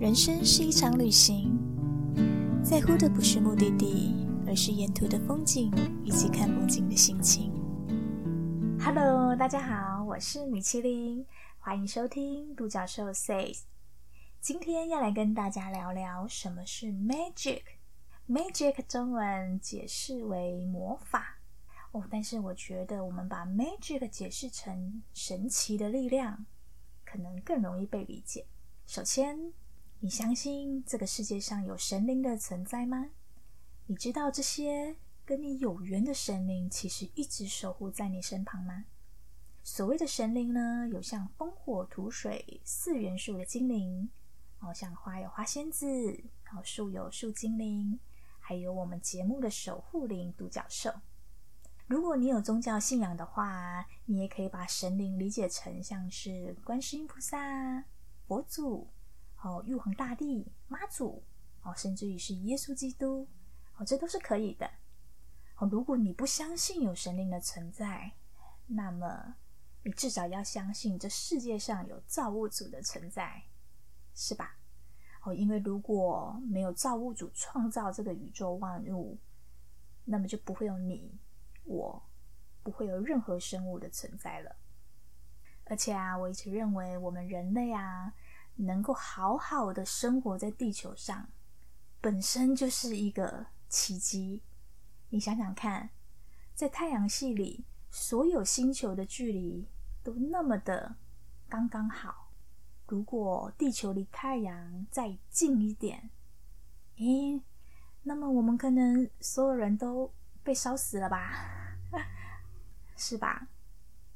人生是一场旅行，在乎的不是目的地，而是沿途的风景以及看风景的心情。Hello，大家好，我是米其林，欢迎收听独角兽 says。今天要来跟大家聊聊什么是 magic。magic 中文解释为魔法哦，但是我觉得我们把 magic 解释成神奇的力量，可能更容易被理解。首先，你相信这个世界上有神灵的存在吗？你知道这些跟你有缘的神灵其实一直守护在你身旁吗？所谓的神灵呢，有像风、火、土、水四元素的精灵，哦，像花有花仙子，然后树有树精灵，还有我们节目的守护灵独角兽。如果你有宗教信仰的话，你也可以把神灵理解成像是观世音菩萨、佛祖。哦，玉皇大帝、妈祖，哦，甚至于是耶稣基督，哦，这都是可以的。哦，如果你不相信有神灵的存在，那么你至少要相信这世界上有造物主的存在，是吧？哦，因为如果没有造物主创造这个宇宙万物，那么就不会有你我，不会有任何生物的存在了。而且啊，我一直认为我们人类啊。能够好好的生活在地球上，本身就是一个奇迹。你想想看，在太阳系里，所有星球的距离都那么的刚刚好。如果地球离太阳再近一点，诶，那么我们可能所有人都被烧死了吧？是吧？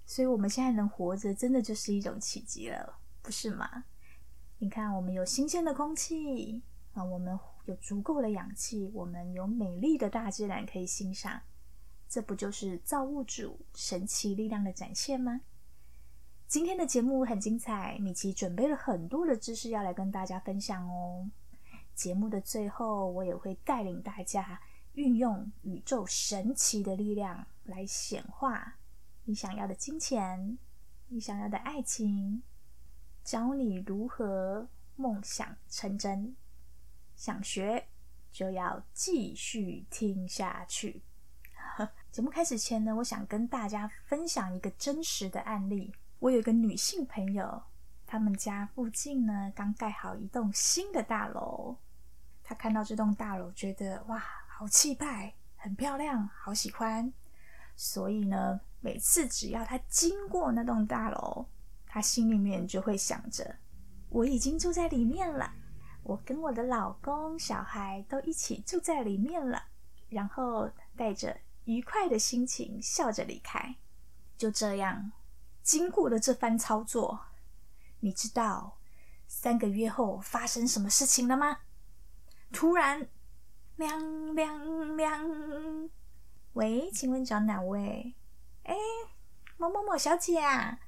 所以，我们现在能活着，真的就是一种奇迹了，不是吗？你看，我们有新鲜的空气啊，我们有足够的氧气，我们有美丽的大自然可以欣赏，这不就是造物主神奇力量的展现吗？今天的节目很精彩，米奇准备了很多的知识要来跟大家分享哦。节目的最后，我也会带领大家运用宇宙神奇的力量来显化你想要的金钱，你想要的爱情。教你如何梦想成真，想学就要继续听下去。节目开始前呢，我想跟大家分享一个真实的案例。我有一个女性朋友，他们家附近呢刚盖好一栋新的大楼，她看到这栋大楼，觉得哇，好气派，很漂亮，好喜欢。所以呢，每次只要她经过那栋大楼，他心里面就会想着，我已经住在里面了，我跟我的老公、小孩都一起住在里面了，然后带着愉快的心情笑着离开。就这样，经过了这番操作，你知道三个月后发生什么事情了吗？突然，亮亮亮，喂，请问找哪位？哎，某某某小姐啊。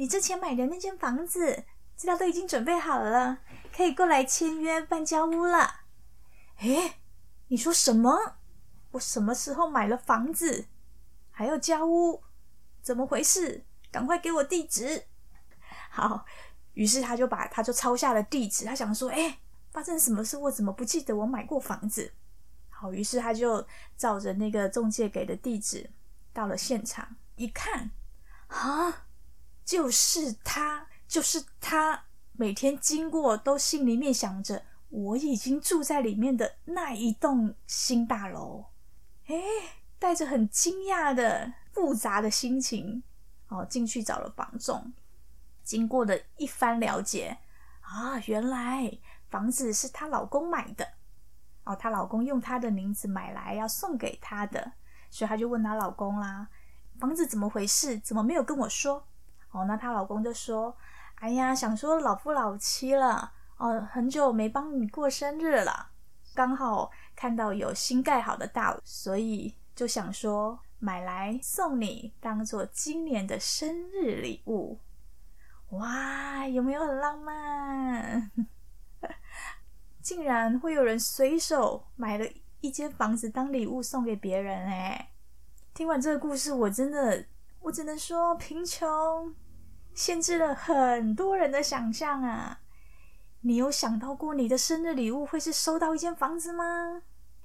你之前买的那间房子，资料都已经准备好了，可以过来签约办交屋了。诶，你说什么？我什么时候买了房子，还要交屋？怎么回事？赶快给我地址。好，于是他就把他就抄下了地址。他想说，哎，发生什么事？我怎么不记得我买过房子？好，于是他就照着那个中介给的地址到了现场，一看，啊！就是他，就是他，每天经过都心里面想着我已经住在里面的那一栋新大楼。哎，带着很惊讶的复杂的心情，哦，进去找了房仲。经过的一番了解，啊，原来房子是她老公买的，哦，她老公用她的名字买来要送给她的，所以她就问她老公啦：“房子怎么回事？怎么没有跟我说？”哦，那她老公就说：“哎呀，想说老夫老妻了，哦，很久没帮你过生日了，刚好看到有新盖好的大楼，所以就想说买来送你，当做今年的生日礼物。哇，有没有很浪漫？竟然会有人随手买了一间房子当礼物送给别人？哎，听完这个故事，我真的。”我只能说，贫穷限制了很多人的想象啊！你有想到过你的生日礼物会是收到一间房子吗？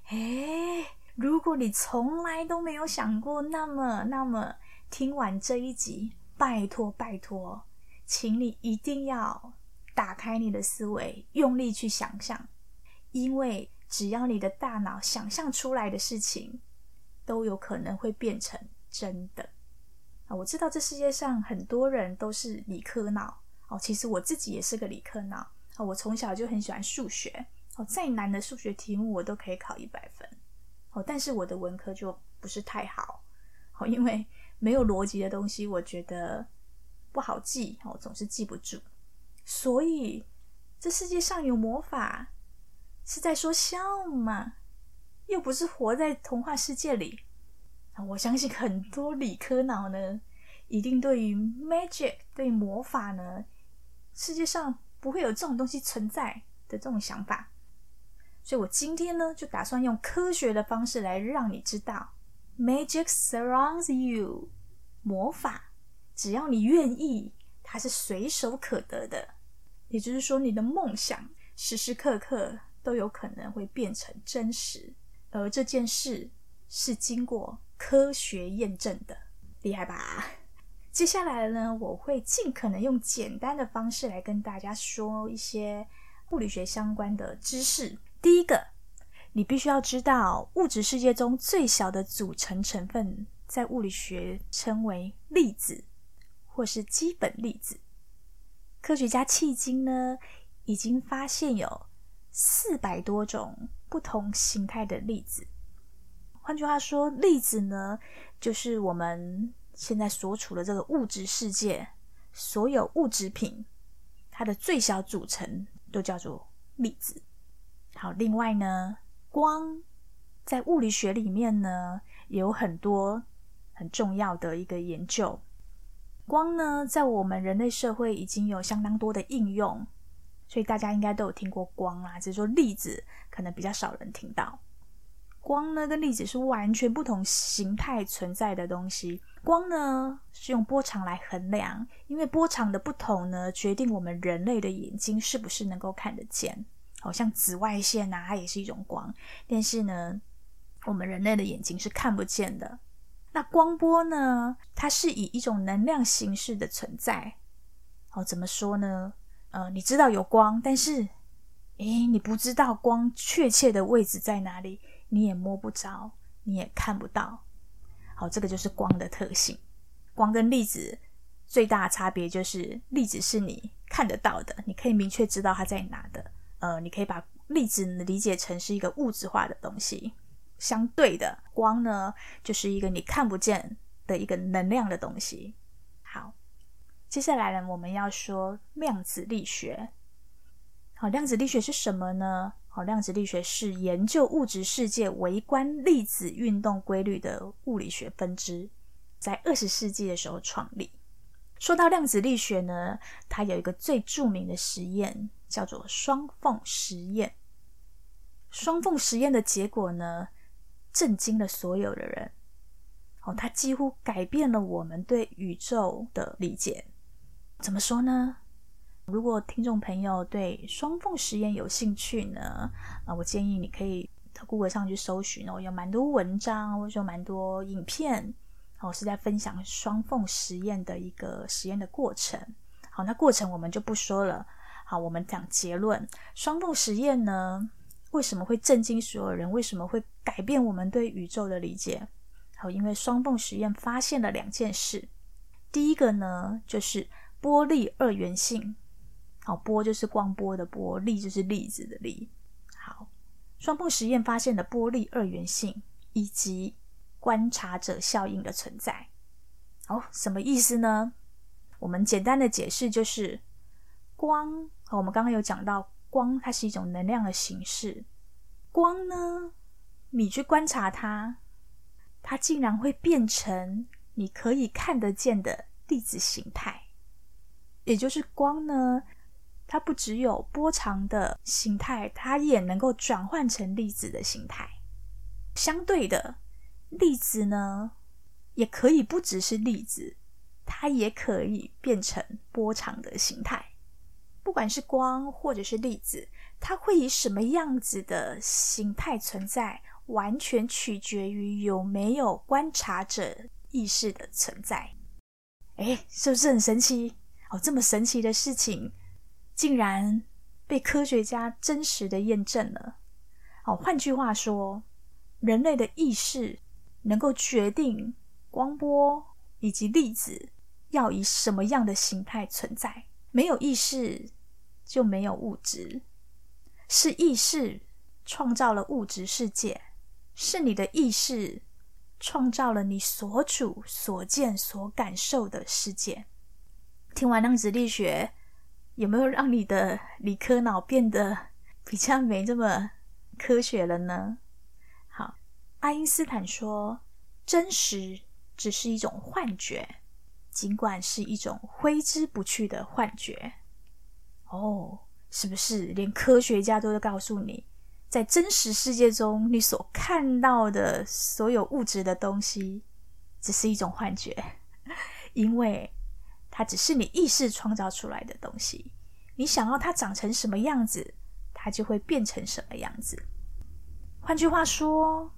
诶，如果你从来都没有想过，那么，那么听完这一集，拜托拜托，请你一定要打开你的思维，用力去想象，因为只要你的大脑想象出来的事情，都有可能会变成真的。啊，我知道这世界上很多人都是理科脑哦，其实我自己也是个理科脑。哦，我从小就很喜欢数学，哦，再难的数学题目我都可以考一百分，哦，但是我的文科就不是太好，哦，因为没有逻辑的东西，我觉得不好记，哦，总是记不住，所以这世界上有魔法是在说笑吗？又不是活在童话世界里，我相信很多理科脑呢，一定对于 magic 对魔法呢，世界上。不会有这种东西存在的这种想法，所以我今天呢就打算用科学的方式来让你知道，magic surrounds you，魔法只要你愿意，它是随手可得的。也就是说，你的梦想时时刻刻都有可能会变成真实，而这件事是经过科学验证的，厉害吧？接下来呢，我会尽可能用简单的方式来跟大家说一些物理学相关的知识。第一个，你必须要知道，物质世界中最小的组成成分，在物理学称为粒子，或是基本粒子。科学家迄今呢，已经发现有四百多种不同形态的粒子。换句话说，粒子呢，就是我们。现在所处的这个物质世界，所有物质品，它的最小组成都叫做粒子。好，另外呢，光在物理学里面呢，有很多很重要的一个研究。光呢，在我们人类社会已经有相当多的应用，所以大家应该都有听过光啦。只是说粒子可能比较少人听到。光呢，跟粒子是完全不同形态存在的东西。光呢是用波长来衡量，因为波长的不同呢，决定我们人类的眼睛是不是能够看得见。好像紫外线呐，它也是一种光，但是呢，我们人类的眼睛是看不见的。那光波呢，它是以一种能量形式的存在。哦，怎么说呢？呃，你知道有光，但是，诶，你不知道光确切的位置在哪里，你也摸不着，你也看不到。好，这个就是光的特性。光跟粒子最大的差别就是，粒子是你看得到的，你可以明确知道它在哪的。呃，你可以把粒子理解成是一个物质化的东西。相对的，光呢，就是一个你看不见的一个能量的东西。好，接下来呢，我们要说量子力学。好，量子力学是什么呢？好，量子力学是研究物质世界微观粒子运动规律的物理学分支，在二十世纪的时候创立。说到量子力学呢，它有一个最著名的实验，叫做双缝实验。双缝实验的结果呢，震惊了所有的人。哦，它几乎改变了我们对宇宙的理解。怎么说呢？如果听众朋友对双缝实验有兴趣呢，啊，我建议你可以到 Google 上去搜寻哦，有蛮多文章或者说蛮多影片，哦，是在分享双缝实验的一个实验的过程。好，那过程我们就不说了。好，我们讲结论：双缝实验呢，为什么会震惊所有人？为什么会改变我们对宇宙的理解？好，因为双缝实验发现了两件事。第一个呢，就是波粒二元性。好，波就是光波的波，粒就是粒子的粒。好，双缝实验发现的波粒二元性以及观察者效应的存在。好，什么意思呢？我们简单的解释就是，光，我们刚刚有讲到，光它是一种能量的形式。光呢，你去观察它，它竟然会变成你可以看得见的粒子形态。也就是光呢。它不只有波长的形态，它也能够转换成粒子的形态。相对的，粒子呢，也可以不只是粒子，它也可以变成波长的形态。不管是光或者是粒子，它会以什么样子的形态存在，完全取决于有没有观察者意识的存在。哎，是不是很神奇？哦，这么神奇的事情，竟然被科学家真实的验证了。哦，换句话说，人类的意识能够决定光波以及粒子要以什么样的形态存在。没有意识就没有物质，是意识创造了物质世界，是你的意识创造了你所处、所见、所感受的世界。听完量子力学，有没有让你的理科脑变得比较没这么科学了呢？好，爱因斯坦说，真实只是一种幻觉，尽管是一种挥之不去的幻觉。哦，是不是连科学家都在告诉你，在真实世界中，你所看到的所有物质的东西，只是一种幻觉，因为。它只是你意识创造出来的东西，你想要它长成什么样子，它就会变成什么样子。换句话说，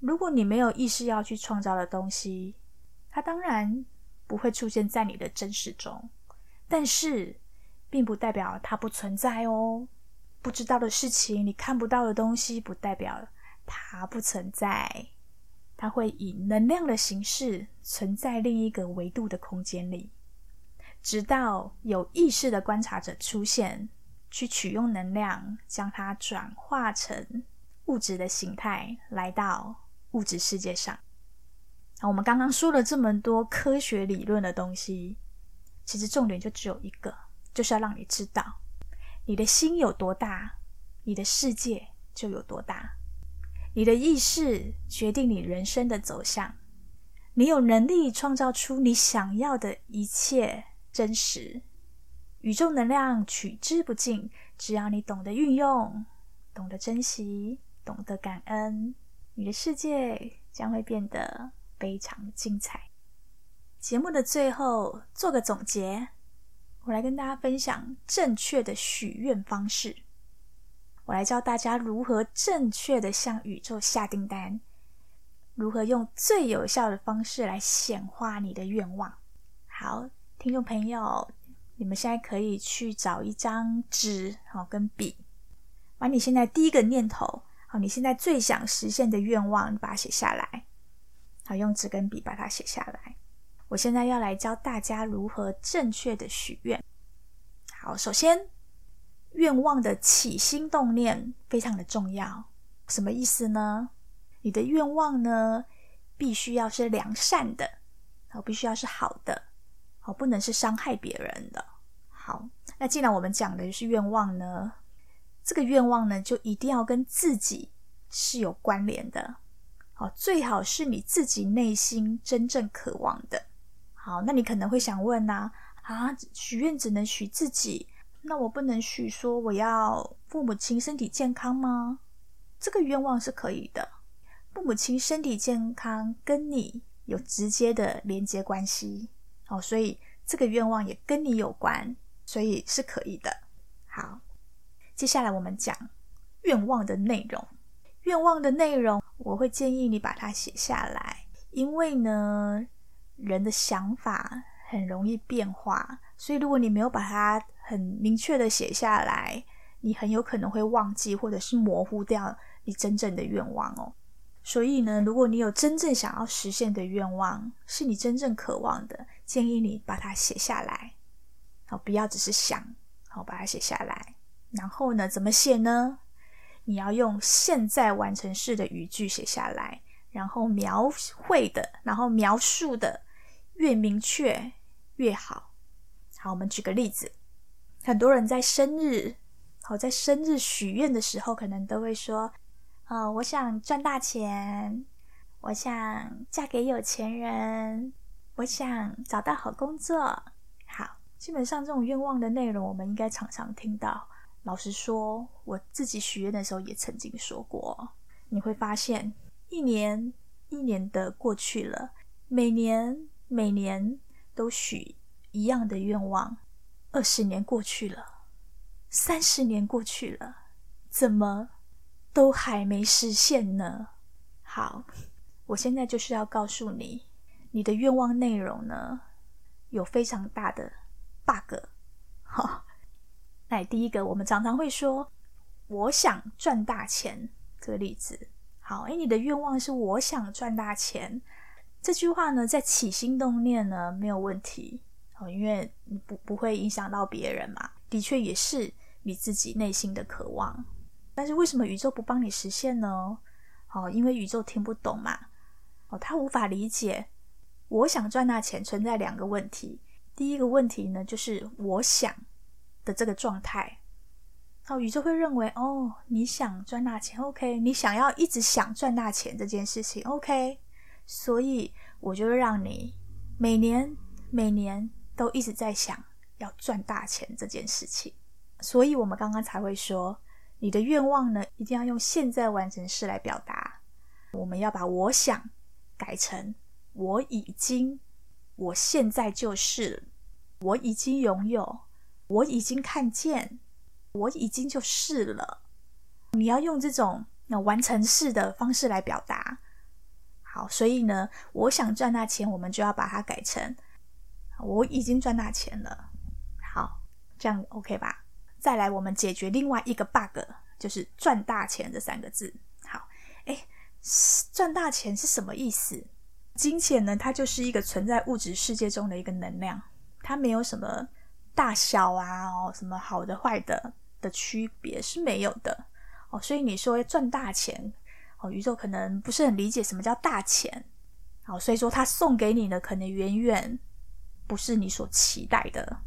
如果你没有意识要去创造的东西，它当然不会出现在你的真实中。但是，并不代表它不存在哦。不知道的事情，你看不到的东西，不代表它不存在。它会以能量的形式存在另一个维度的空间里。直到有意识的观察者出现，去取用能量，将它转化成物质的形态，来到物质世界上。那我们刚刚说了这么多科学理论的东西，其实重点就只有一个，就是要让你知道，你的心有多大，你的世界就有多大。你的意识决定你人生的走向，你有能力创造出你想要的一切。真实，宇宙能量取之不尽。只要你懂得运用，懂得珍惜，懂得感恩，你的世界将会变得非常精彩。节目的最后做个总结，我来跟大家分享正确的许愿方式。我来教大家如何正确的向宇宙下订单，如何用最有效的方式来显化你的愿望。好。听众朋友，你们现在可以去找一张纸，好跟笔，把你现在第一个念头，好，你现在最想实现的愿望，把它写下来，好，用纸跟笔把它写下来。我现在要来教大家如何正确的许愿。好，首先，愿望的起心动念非常的重要。什么意思呢？你的愿望呢，必须要是良善的，好，必须要是好的。好，不能是伤害别人的。好，那既然我们讲的是愿望呢，这个愿望呢，就一定要跟自己是有关联的。好，最好是你自己内心真正渴望的。好，那你可能会想问呐，啊，许愿只能许自己，那我不能许说我要父母亲身体健康吗？这个愿望是可以的，父母亲身体健康跟你有直接的连接关系。哦，所以这个愿望也跟你有关，所以是可以的。好，接下来我们讲愿望的内容。愿望的内容，我会建议你把它写下来，因为呢，人的想法很容易变化，所以如果你没有把它很明确的写下来，你很有可能会忘记或者是模糊掉你真正的愿望哦。所以呢，如果你有真正想要实现的愿望，是你真正渴望的，建议你把它写下来，好，不要只是想，好，把它写下来。然后呢，怎么写呢？你要用现在完成式的语句写下来，然后描绘的，然后描述的越明确越好。好，我们举个例子，很多人在生日，好，在生日许愿的时候，可能都会说。呃，我想赚大钱，我想嫁给有钱人，我想找到好工作。好，基本上这种愿望的内容，我们应该常常听到。老实说，我自己许愿的时候也曾经说过。你会发现，一年一年的过去了，每年每年都许一样的愿望。二十年过去了，三十年过去了，怎么都还没实现呢？好，我现在就是要告诉你，你的愿望内容呢，有非常大的 bug。好，那第一个，我们常常会说，我想赚大钱这个例子。好，哎，你的愿望是我想赚大钱，这句话呢，在起心动念呢没有问题，哦，因为你不不会影响到别人嘛，的确也是你自己内心的渴望。但是为什么宇宙不帮你实现呢？哦，因为宇宙听不懂嘛，哦，他无法理解。我想赚大钱存在两个问题，第一个问题呢，就是我想的这个状态。哦，宇宙会认为哦，你想赚大钱，OK，你想要一直想赚大钱这件事情，OK，所以我就让你每年每年都一直在想要赚大钱这件事情。所以我们刚刚才会说，你的愿望呢，一定要用现在完成式来表达。我们要把我想改成我已经，我现在就是，我已经拥有，我已经看见。我已经就是了，你要用这种那完成式的方式来表达。好，所以呢，我想赚大钱，我们就要把它改成我已经赚大钱了。好，这样 OK 吧？再来，我们解决另外一个 bug，就是赚大钱这三个字。好，哎，赚大钱是什么意思？金钱呢，它就是一个存在物质世界中的一个能量，它没有什么大小啊，哦，什么好的坏的。的区别是没有的哦，所以你说赚大钱哦，宇宙可能不是很理解什么叫大钱，好，所以说他送给你的可能远远不是你所期待的。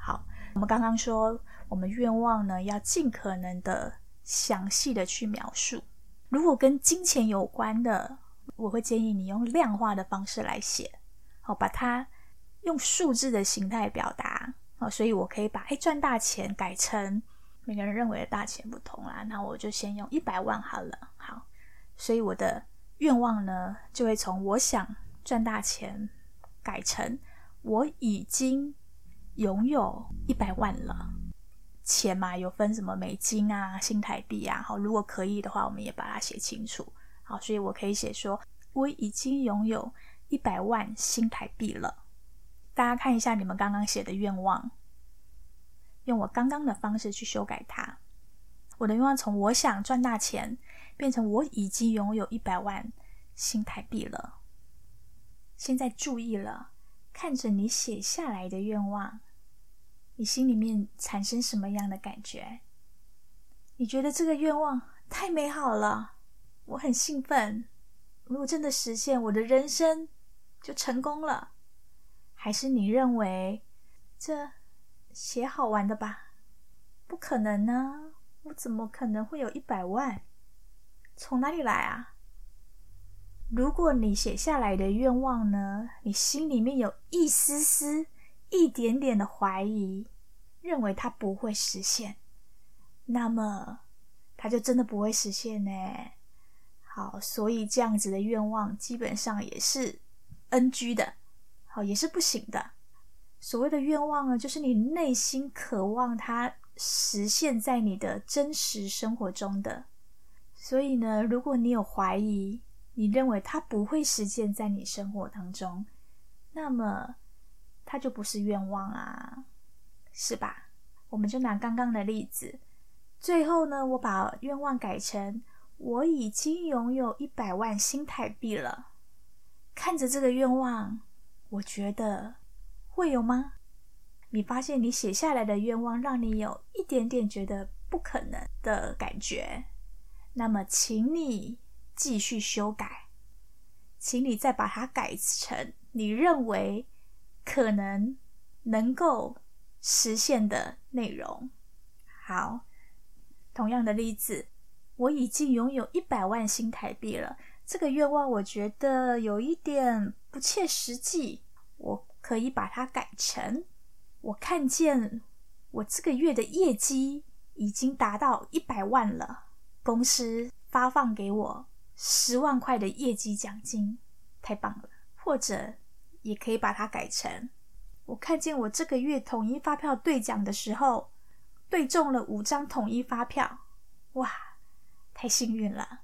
好，我们刚刚说我们愿望呢要尽可能的详细的去描述，如果跟金钱有关的，我会建议你用量化的方式来写，好，把它用数字的形态表达，好，所以我可以把哎赚大钱改成。每个人认为的大钱不同啦，那我就先用一百万好了。好，所以我的愿望呢，就会从我想赚大钱改成我已经拥有一百万了。钱嘛，有分什么美金啊、新台币啊。好，如果可以的话，我们也把它写清楚。好，所以我可以写说我已经拥有一百万新台币了。大家看一下你们刚刚写的愿望。用我刚刚的方式去修改它，我的愿望从我想赚大钱变成我已经拥有一百万新台币了。现在注意了，看着你写下来的愿望，你心里面产生什么样的感觉？你觉得这个愿望太美好了，我很兴奋。如果真的实现，我的人生就成功了。还是你认为这？写好玩的吧？不可能呢！我怎么可能会有一百万？从哪里来啊？如果你写下来的愿望呢，你心里面有一丝丝、一点点的怀疑，认为它不会实现，那么它就真的不会实现呢。好，所以这样子的愿望基本上也是 NG 的，好，也是不行的。所谓的愿望呢，就是你内心渴望它实现在你的真实生活中的。所以呢，如果你有怀疑，你认为它不会实现在你生活当中，那么它就不是愿望啊，是吧？我们就拿刚刚的例子，最后呢，我把愿望改成我已经拥有一百万新台币了。看着这个愿望，我觉得。会有吗？你发现你写下来的愿望让你有一点点觉得不可能的感觉，那么请你继续修改，请你再把它改成你认为可能能够实现的内容。好，同样的例子，我已经拥有一百万新台币了。这个愿望我觉得有一点不切实际。我。可以把它改成：我看见我这个月的业绩已经达到一百万了，公司发放给我十万块的业绩奖金，太棒了。或者也可以把它改成：我看见我这个月统一发票兑奖的时候，兑中了五张统一发票，哇，太幸运了！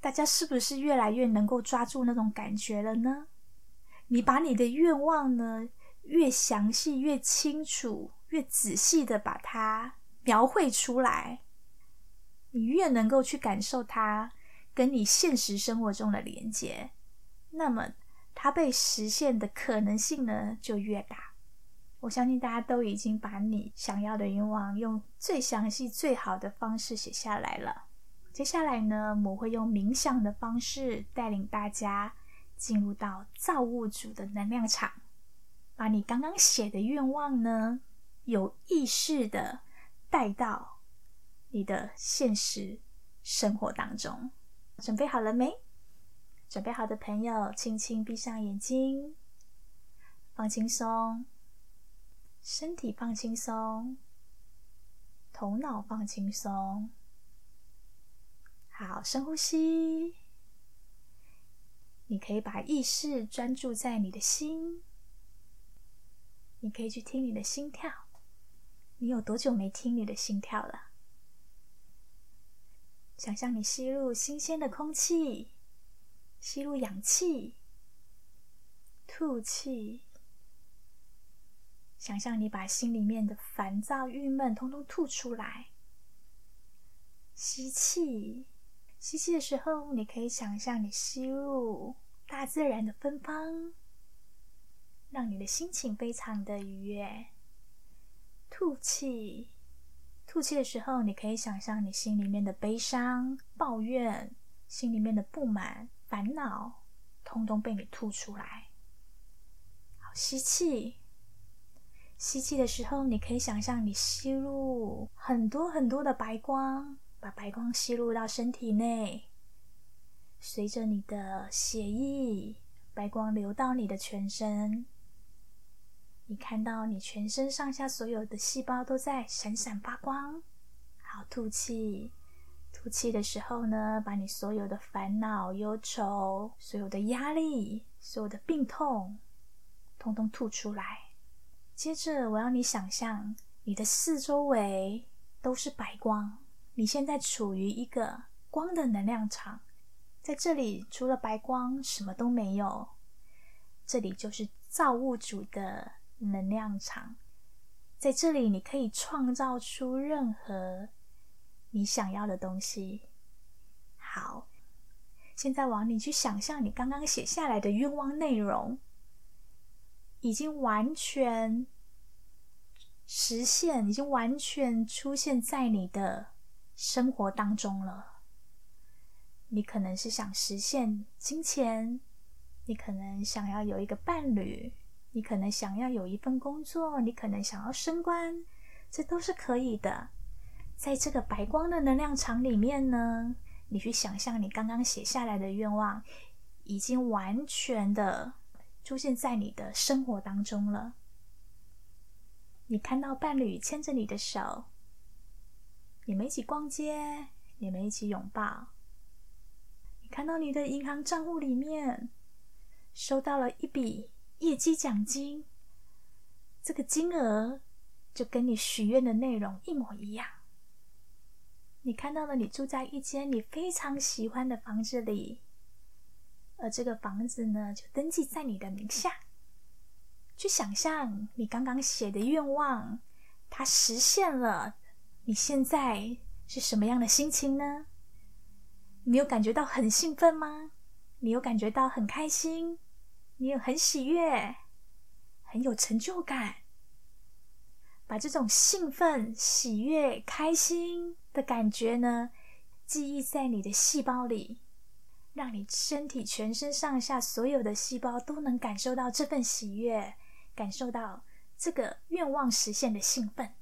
大家是不是越来越能够抓住那种感觉了呢？你把你的愿望呢，越详细、越清楚、越仔细的把它描绘出来，你越能够去感受它跟你现实生活中的连接，那么它被实现的可能性呢就越大。我相信大家都已经把你想要的愿望用最详细、最好的方式写下来了。接下来呢，我会用冥想的方式带领大家进入到造物主的能量场，把你刚刚写的愿望呢，有意识的带到你的现实生活当中。准备好了没？准备好的朋友，轻轻闭上眼睛，放轻松，身体放轻松，头脑放轻松。好，深呼吸。你可以把意识专注在你的心。你可以去听你的心跳。你有多久没听你的心跳了？想象你吸入新鲜的空气，吸入氧气，吐气。想象你把心里面的烦躁、郁闷通通吐出来。吸气。吸气的时候，你可以想象你吸入大自然的芬芳，让你的心情非常的愉悦。吐气，吐气的时候，你可以想象你心里面的悲伤、抱怨、心里面的不满、烦恼，通通被你吐出来。好，吸气，吸气的时候，你可以想象你吸入很多很多的白光。把白光吸入到身体内，随着你的血液，白光流到你的全身。你看到你全身上下所有的细胞都在闪闪发光。好，吐气，气的时候呢，把你所有的烦恼、忧愁、所有的压力、所有的病痛，通通吐出来。接着，我要你想象你的四周围都是白光。你现在处于一个光的能量场，在这里除了白光什么都没有。这里就是造物主的能量场，在这里你可以创造出任何你想要的东西。好，现在往你去想象你刚刚写下来的愿望内容，已经完全实现，已经完全出现在你的。生活当中了，你可能是想实现金钱，你可能想要有一个伴侣，你可能想要有一份工作，你可能想要升官，这都是可以的。在这个白光的能量场里面呢，你去想象你刚刚写下来的愿望，已经完全的出现在你的生活当中了。你看到伴侣牵着你的手。你们一起逛街，你们一起拥抱。你看到你的银行账户里面收到了一笔业绩奖金，这个金额就跟你许愿的内容一模一样。你看到了你住在一间你非常喜欢的房子里，而这个房子呢，就登记在你的名下。去想象你刚刚写的愿望，它实现了。你现在是什么样的心情呢？你有感觉到很兴奋吗？你有感觉到很开心？你有很喜悦、很有成就感？把这种兴奋、喜悦、开心的感觉呢，记忆在你的细胞里，让你身体全身上下所有的细胞都能感受到这份喜悦，感受到这个愿望实现的兴奋。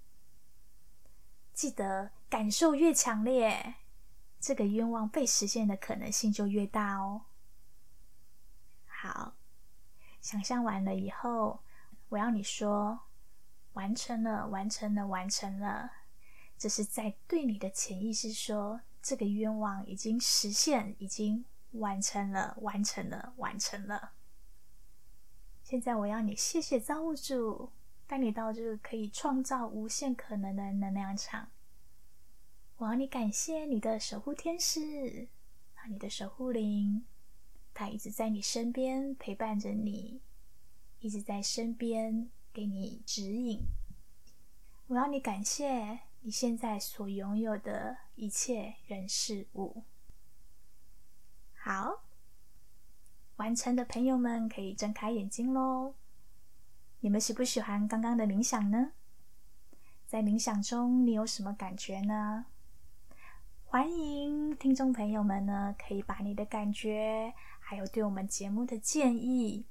记得感受越强烈，这个愿望被实现的可能性就越大哦。好，想象完了以后，我要你说完成了，完成了，完成了。这是在对你的潜意识说，这个愿望已经实现，已经完成了，完成了，完成了。现在我要你谢谢造物主，带你到这个可以创造无限可能的能量场。我要你感谢你的守护天使和你的守护灵，他一直在你身边陪伴着你，一直在身边给你指引。我要你感谢你现在所拥有的一切人事物。好，完成的朋友们可以睁开眼睛喽。你们喜不喜欢刚刚的冥想呢？在冥想中，你有什么感觉呢？欢迎听众朋友们呢，可以把你的感觉，还有对我们节目的建议，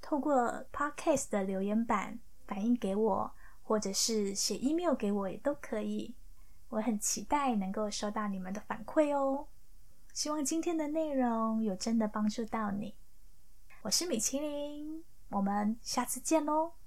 透过 Podcast 的留言板反映给我。或者是写 email 给我也都可以，我很期待能够收到你们的反馈哦。希望今天的内容有真的帮助到你。我是米其林，我们下次见喽。